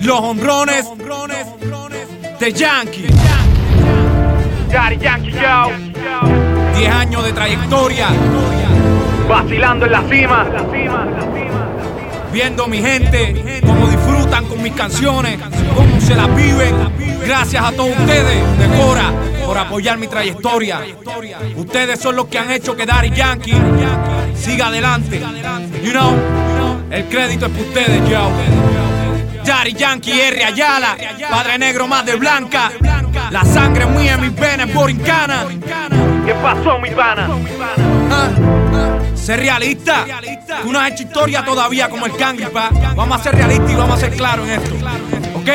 los hombrones, de Yankee. Daddy Yankee, yo. 10 años de trayectoria. Vacilando en la cima. La cima viendo mi gente, cómo disfrutan con mis canciones, cómo se las viven. Gracias a todos ustedes, de Cora, por apoyar mi trayectoria. Ustedes son los que han hecho que Daddy Yankee siga adelante. You know, el crédito es para ustedes, yo. Daddy Yankee, R. Ayala, padre negro, madre blanca. La sangre mía en mis venas borincana. ¿Qué pasó, mi pana? Ah, ser realista. Tú no has hecho historia todavía como el Kangri, pa. Vamos a ser realistas y vamos a ser claros en esto. ¿Ok?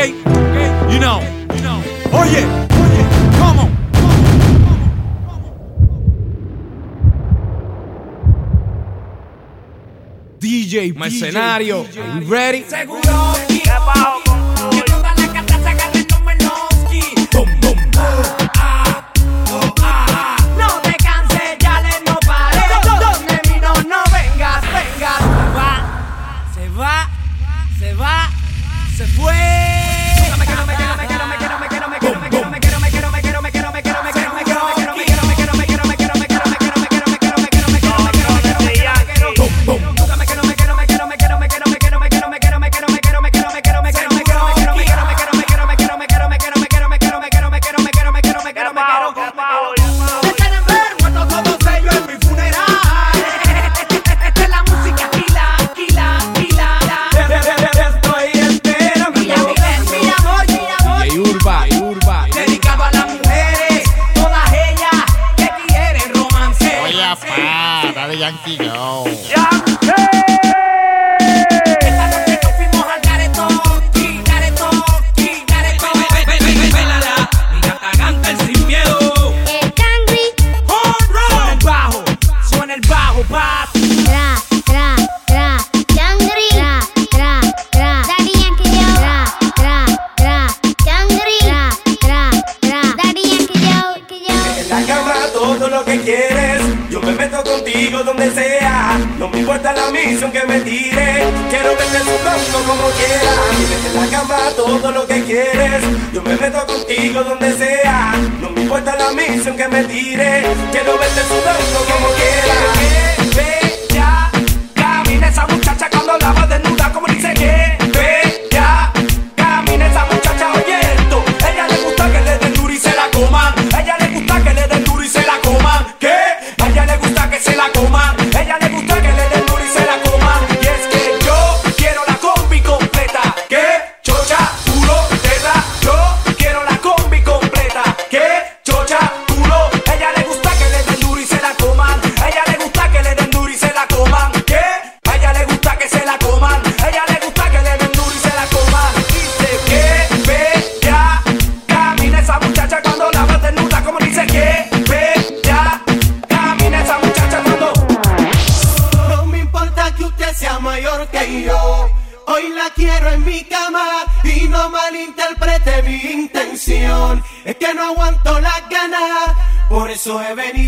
You know. Oye. DJ, mercenario. DJ, ready? Seguro. la cama todo lo que quieres. Yo me meto contigo donde sea. No me importa la misión que me tire. Quiero verte sudando como quieras. Métete en la cama todo lo que quieres. Yo me meto contigo donde sea. No me importa la misión que me tire. Quiero verte sudando como quieras. Ve, ve, ya. Camina esa muchacha cuando la va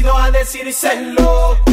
atrevido a decírselo.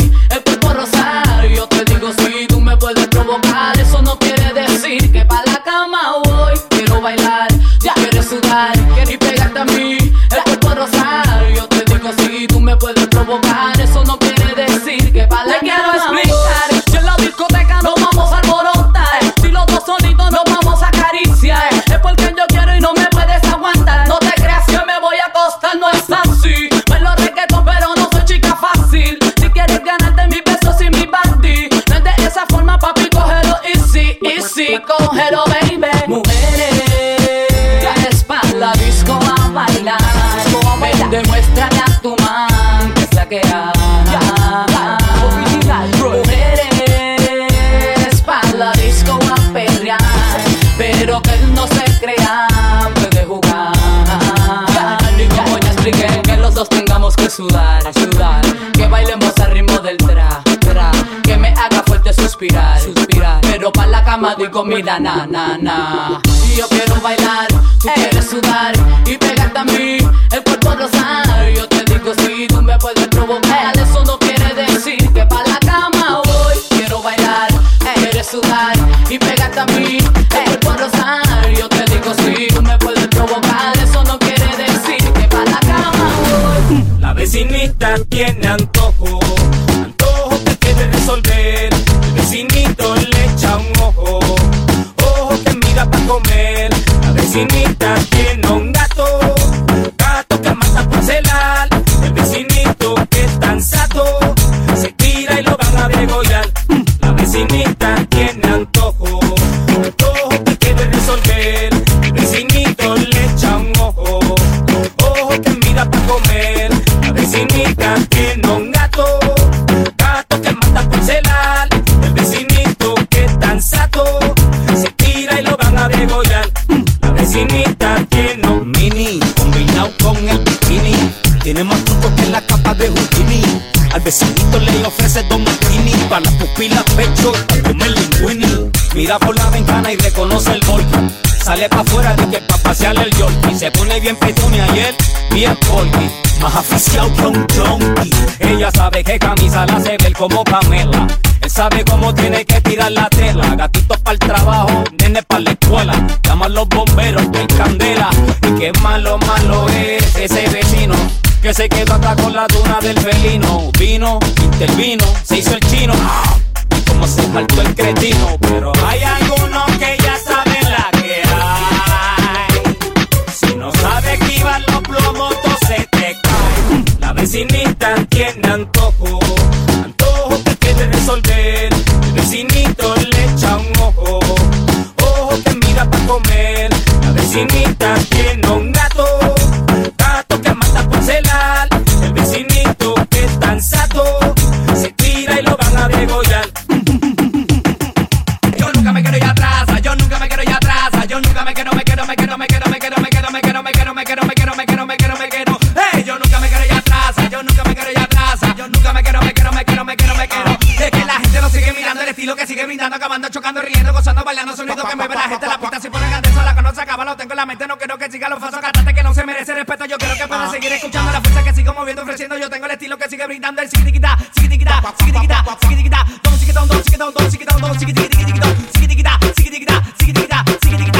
easy, cógelo, baby. Mujeres, la disco a bailar. Ven, demuéstrale a tu man que es la que Mujeres, pa' la disco a perrear. Pero que él no se crea, puede jugar. Y como ya expliqué, que los dos tengamos que sudar, sudar. Que bailemos al ritmo del tra, tra. Que me haga fuerte suspirar. Pero pa' la cama digo, mira, na, na, na. Y yo quiero bailar, tú quieres sudar. Y pegarte a mí, el cuerpo rosar. Yo te digo, si tú me puedes provocar. Eso no quiere decir que pa' la cama voy. Quiero bailar, quieres sudar. Y pegarte a mí, el cuerpo rosar. Yo te digo, si tú me puedes provocar. Eso no quiere decir que pa' la cama voy. La vecinita tiene antojo, antojo que quiere resolver. Comer. La vecinita Mira por la ventana y reconoce el golpe. Sale pa' afuera de que pa' pasearle el yorkie Se pone bien petunia y él bien porky. Más aficiado que un junkie Ella sabe que camisa la hace ver como Pamela. Él sabe cómo tiene que tirar la tela. Gatitos para el trabajo, nene para la escuela. Llaman los bomberos, en candela. Y qué malo, malo es ese vecino que se quedó acá con la duna del felino. Vino, intervino, se hizo el chino Y como se saltó el cretino Pero hay algunos que ya saben la que hay. Si no sabe esquivar los plomos, todo se te cae. La vecinita tiene antojo Antojo que quiere resolver. El vecinito le echa un ojo Ojo que mira para comer. La vecinita acabando, chocando, riendo, gozando, bailando, sonido que mueve la gente, la pista si pone grandeza, la conoce, acaba, lo tengo en la mente, no quiero que siga los falsos cantantes que no se merece respeto, yo quiero que pueda seguir escuchando la fuerza que sigo moviendo, ofreciendo, yo tengo el estilo que sigue brindando, el siquitiquita, siquitiquita, siquitiquita, siquitiquita, don siquitón, don siquitón, don, don, chiqui, don, don, chiqui, chiqui, chiqui, don, chiqui, chiqui, da, chiqui, chiqui, da, chiqui, chiqui,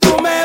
tú me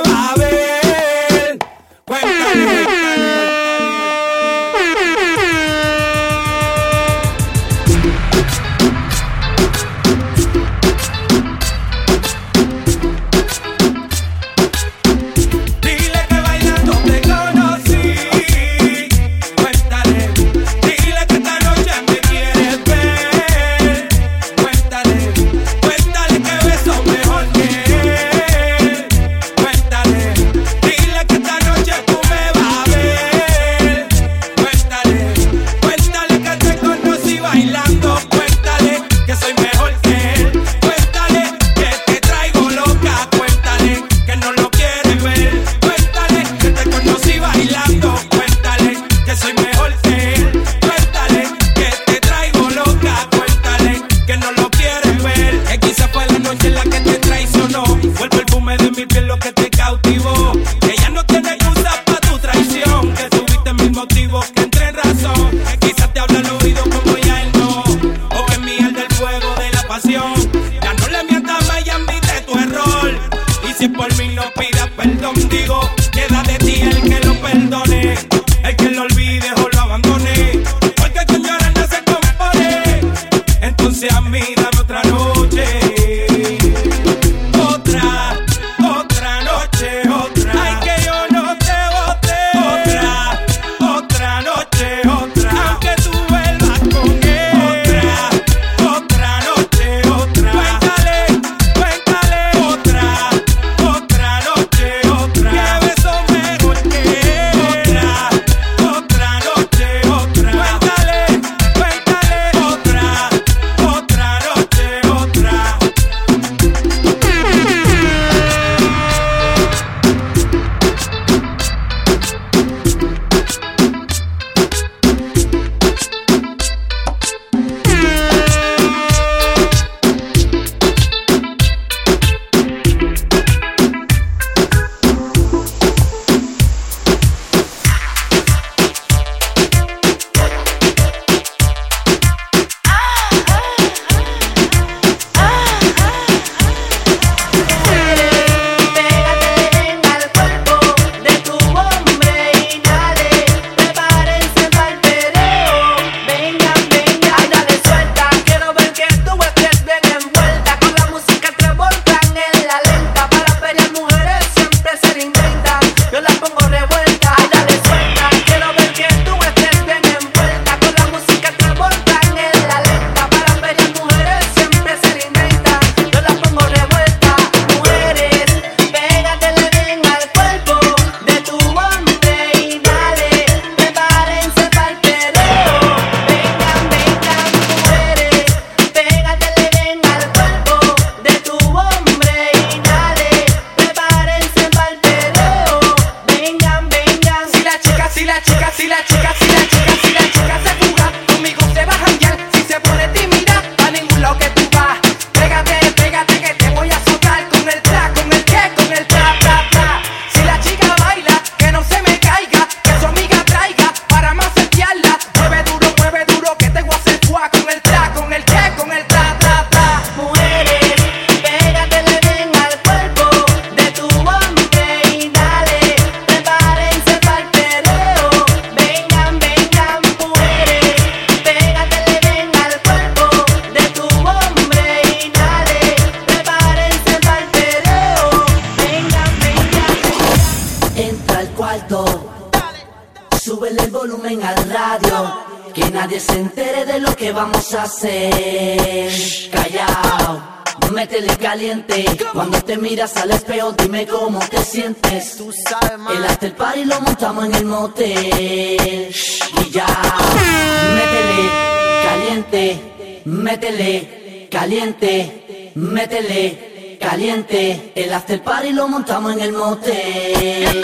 after party lo montamos en el motel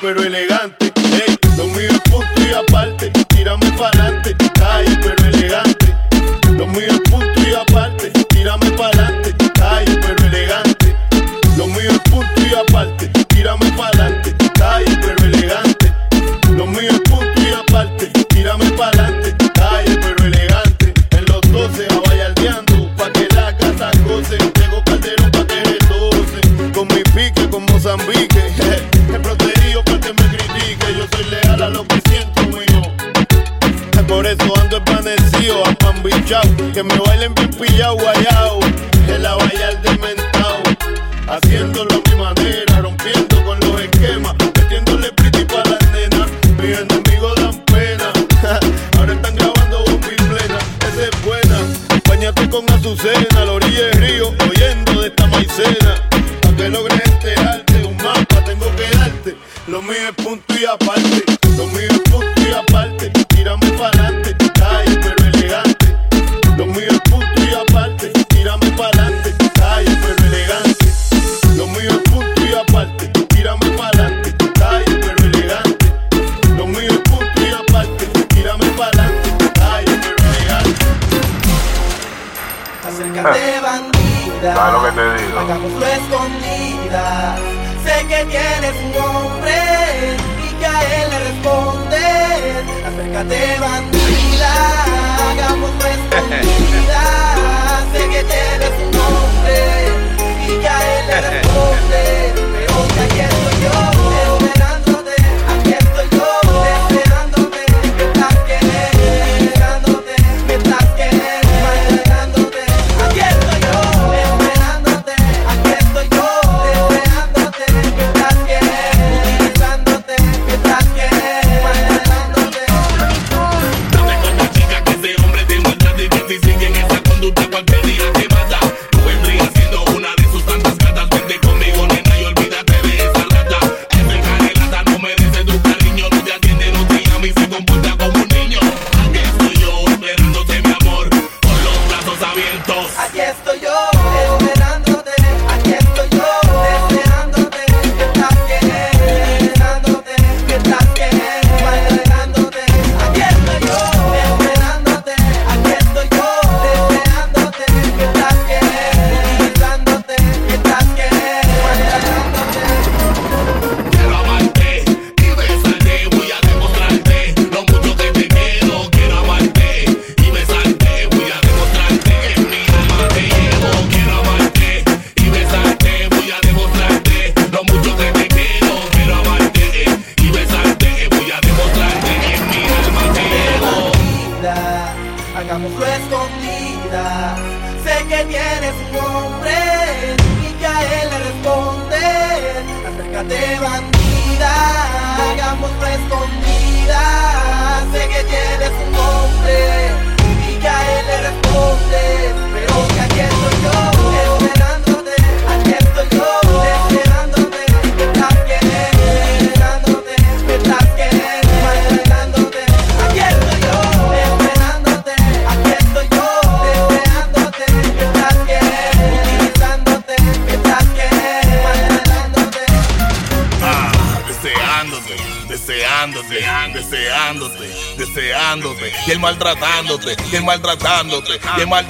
pero elegante.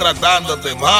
Maltratándote, mami.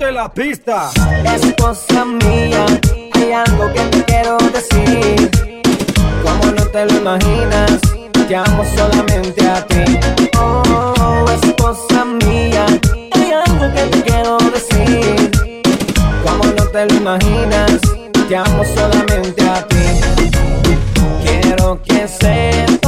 La pista. Es cosa mía, hay algo que te quiero decir. Como no te lo imaginas, te amo solamente a ti. Oh, es cosa mía, hay algo que te quiero decir. Como no te lo imaginas, te amo solamente a ti. Quiero que sepas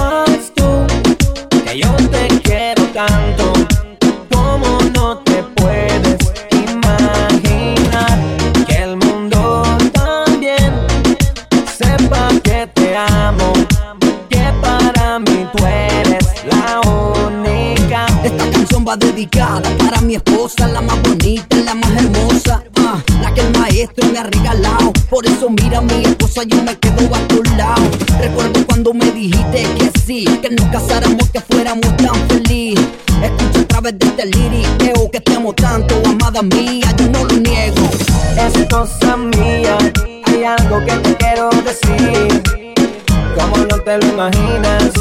dedicada para mi esposa, la más bonita, la más hermosa, ah, la que el maestro me ha regalado. Por eso mira mi esposa, yo me quedo a tu lado. Recuerdo cuando me dijiste que sí, que nos casáramos, que fuéramos tan feliz. Escucha a través de este liriqueo que te amo tanto, amada mía, yo no lo niego. Es cosa mía, hay algo que te quiero decir. Como no te lo imaginas,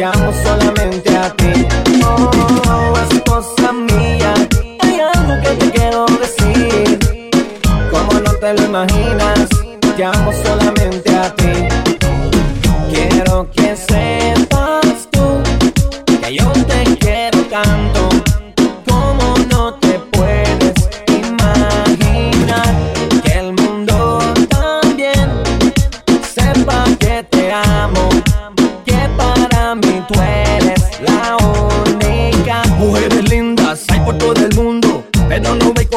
te amo solamente a ti. Oh, es cosa mía, hay algo que te quiero decir. Como no te lo imaginas, te amo solamente a ti. Quiero que sepas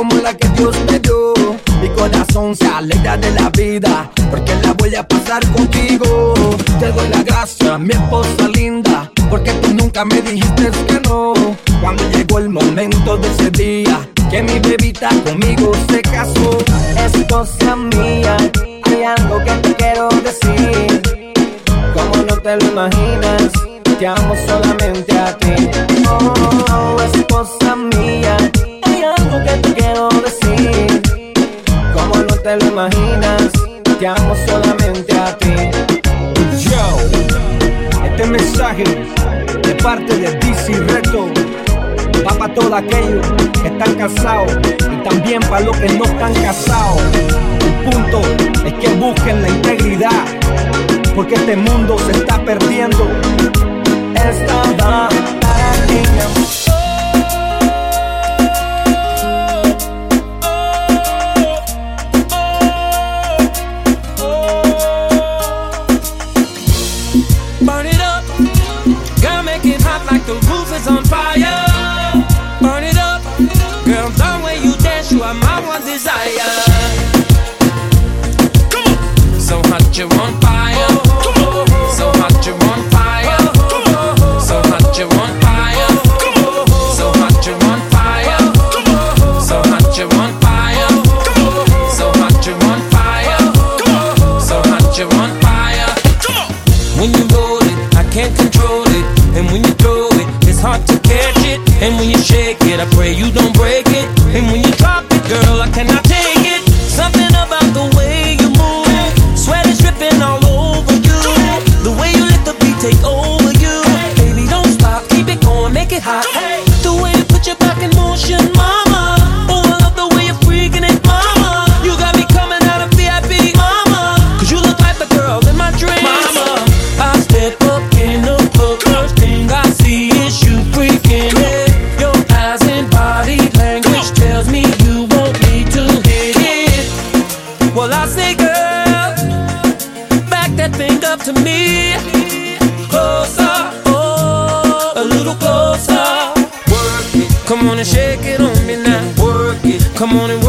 como la que Dios me dio. Mi corazón se alegra de la vida, porque la voy a pasar contigo. Te doy la gracia, mi esposa linda, porque tú nunca me dijiste que no. Cuando llegó el momento de ese día, que mi bebita conmigo se casó. Es cosa mía, hay algo que te quiero decir. Como no te lo imaginas, te amo solamente a ti. Oh, es cosa mía, te quiero decir. Como no te lo imaginas, te amo solamente a ti. Yo, este mensaje de parte de DC Reto va para todos aquellos que están casados y también para los que no están casados. El punto es que busquen la integridad, porque este mundo se está perdiendo. Esta va para desire. So hot you on fire. So hot you on fire. So hot you on fire. So hot you on fire. So hot you on fire. So hot you on fire. So hot you on fire. When you roll it, I can't control it, and when you throw it, it's hard to catch it, and when you shake it, I pray you don't break it, and when you drop girl, I cannot take it. Something about the way you move, sweat is dripping all over you. The way you let the beat take over you, baby, don't stop, keep it going, make it hot. The way you put your back in motion, my Come on and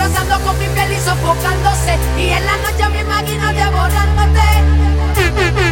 rozando con mi piel y sofocándose. Y en la noche me imagino devorándote.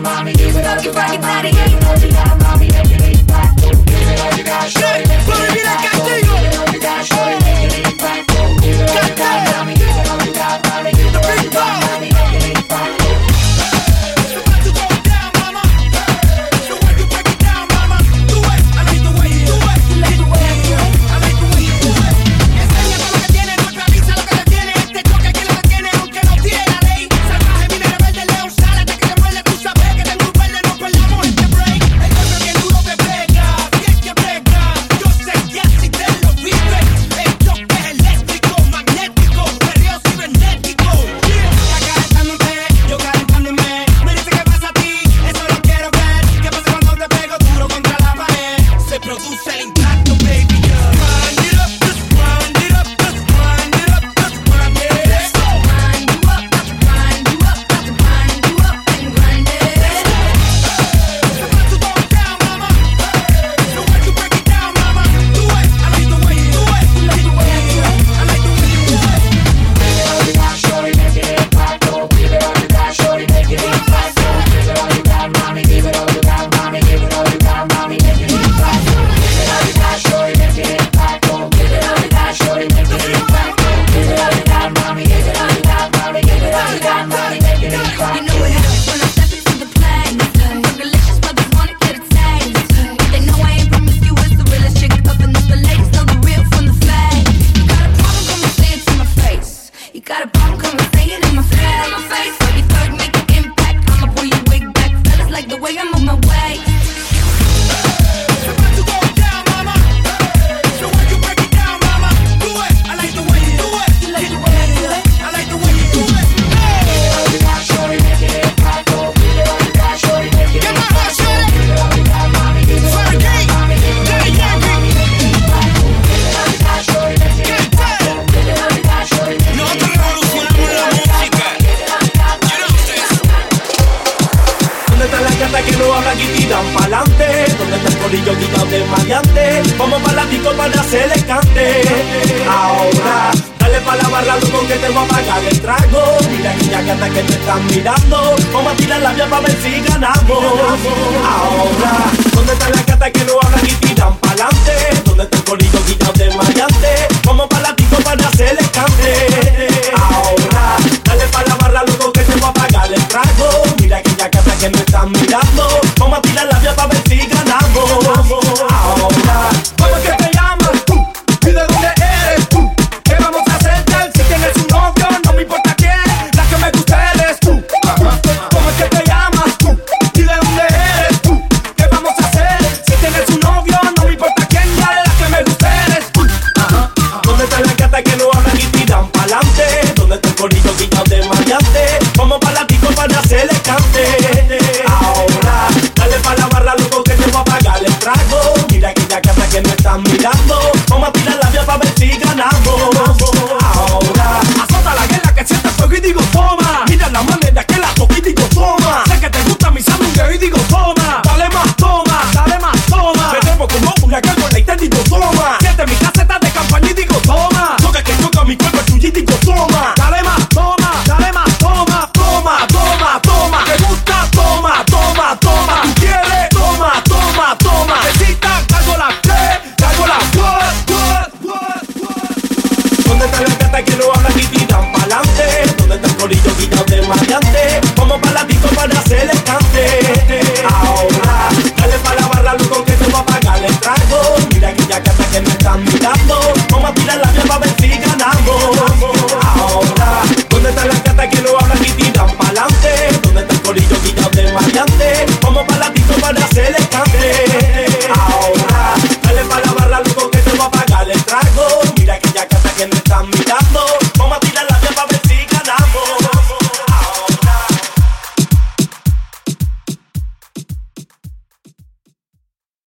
Mommy, give it up, your body, body, yeah, you know you got Vamos para la disco para hacer el cante. Ahora, dale para la barra, loco, que te voy a pagar el trago. Mira aquella gata que te están mirando. Vamos a tirar la vía para ver si ganamos. Ahora, ¿dónde está la gata que no habla?